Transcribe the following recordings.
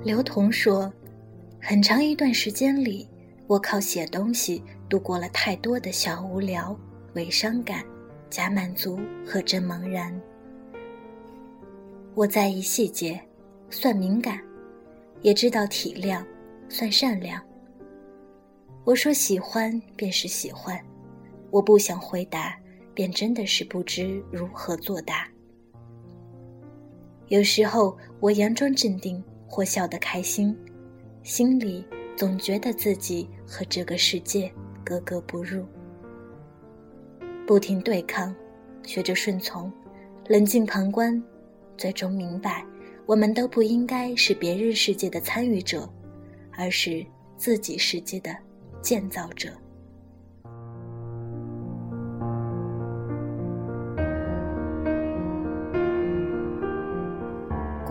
刘同说：“很长一段时间里，我靠写东西度过了太多的小无聊、伪伤感、假满足和真茫然。我在意细节，算敏感，也知道体谅，算善良。我说喜欢便是喜欢，我不想回答，便真的是不知如何作答。有时候我佯装镇定。”或笑得开心，心里总觉得自己和这个世界格格不入。不停对抗，学着顺从，冷静旁观，最终明白，我们都不应该是别人世界的参与者，而是自己世界的建造者。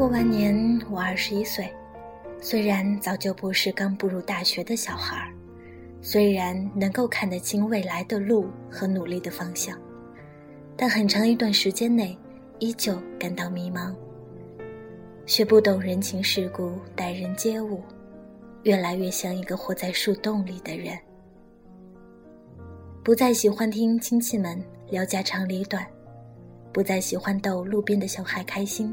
过完年，我二十一岁。虽然早就不是刚步入大学的小孩儿，虽然能够看得清未来的路和努力的方向，但很长一段时间内，依旧感到迷茫。学不懂人情世故、待人接物，越来越像一个活在树洞里的人。不再喜欢听亲戚们聊家长里短，不再喜欢逗路边的小孩开心。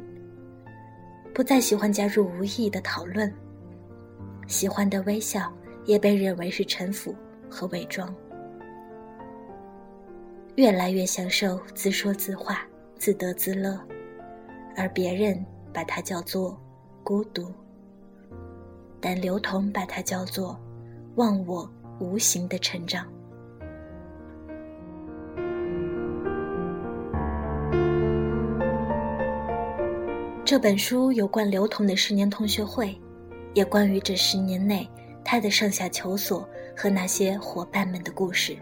不再喜欢加入无意义的讨论，喜欢的微笑也被认为是城府和伪装。越来越享受自说自话、自得自乐，而别人把它叫做孤独，但刘同把它叫做忘我无形的成长。这本书有关刘同的十年同学会，也关于这十年内他的上下求索和那些伙伴们的故事。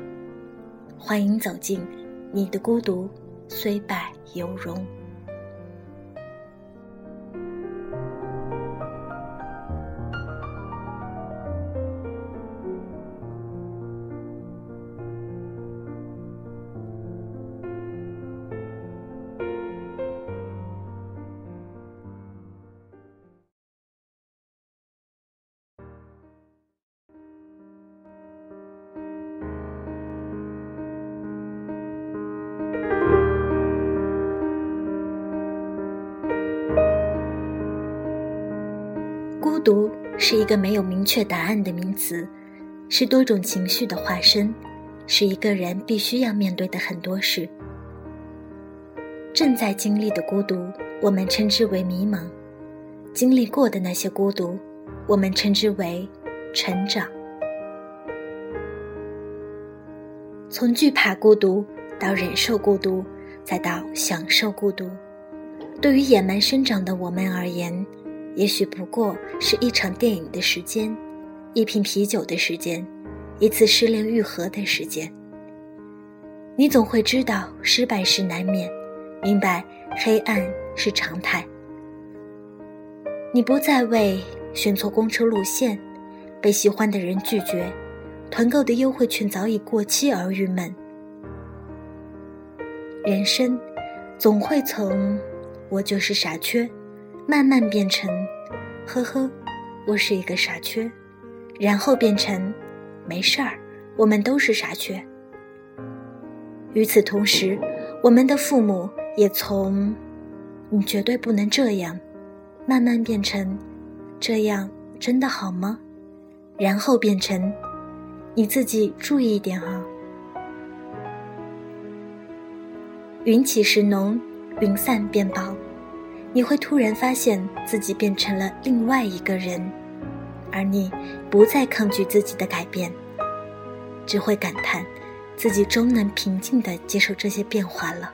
欢迎走进你的孤独，虽败犹荣。独是一个没有明确答案的名词，是多种情绪的化身，是一个人必须要面对的很多事。正在经历的孤独，我们称之为迷茫；经历过的那些孤独，我们称之为成长。从惧怕孤独到忍受孤独，再到享受孤独，对于野蛮生长的我们而言。也许不过是一场电影的时间，一瓶啤酒的时间，一次失恋愈合的时间。你总会知道失败是难免，明白黑暗是常态。你不再为选错公车路线、被喜欢的人拒绝、团购的优惠券早已过期而郁闷。人生总会从“我就是傻缺”。慢慢变成，呵呵，我是一个傻缺，然后变成，没事儿，我们都是傻缺。与此同时，我们的父母也从，你绝对不能这样，慢慢变成，这样真的好吗？然后变成，你自己注意一点啊。云起时浓，云散便薄。你会突然发现自己变成了另外一个人，而你不再抗拒自己的改变，只会感叹自己终能平静地接受这些变化了。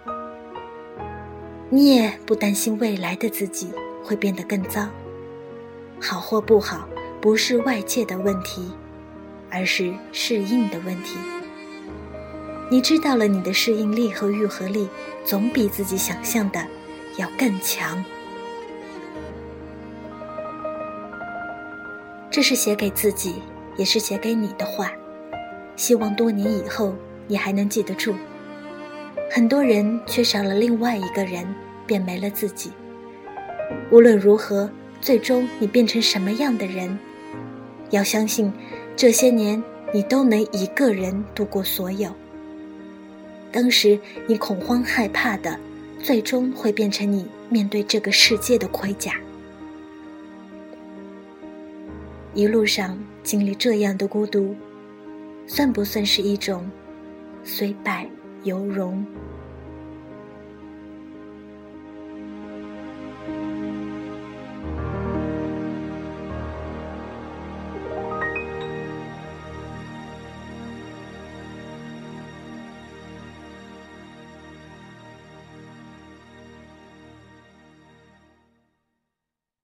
你也不担心未来的自己会变得更糟，好或不好不是外界的问题，而是适应的问题。你知道了，你的适应力和愈合力总比自己想象的。要更强。这是写给自己，也是写给你的话。希望多年以后你还能记得住。很多人缺少了另外一个人，便没了自己。无论如何，最终你变成什么样的人。要相信，这些年你都能一个人度过所有。当时你恐慌害怕的，最终会变成你面对这个世界的盔甲。一路上经历这样的孤独，算不算是一种虽败犹荣？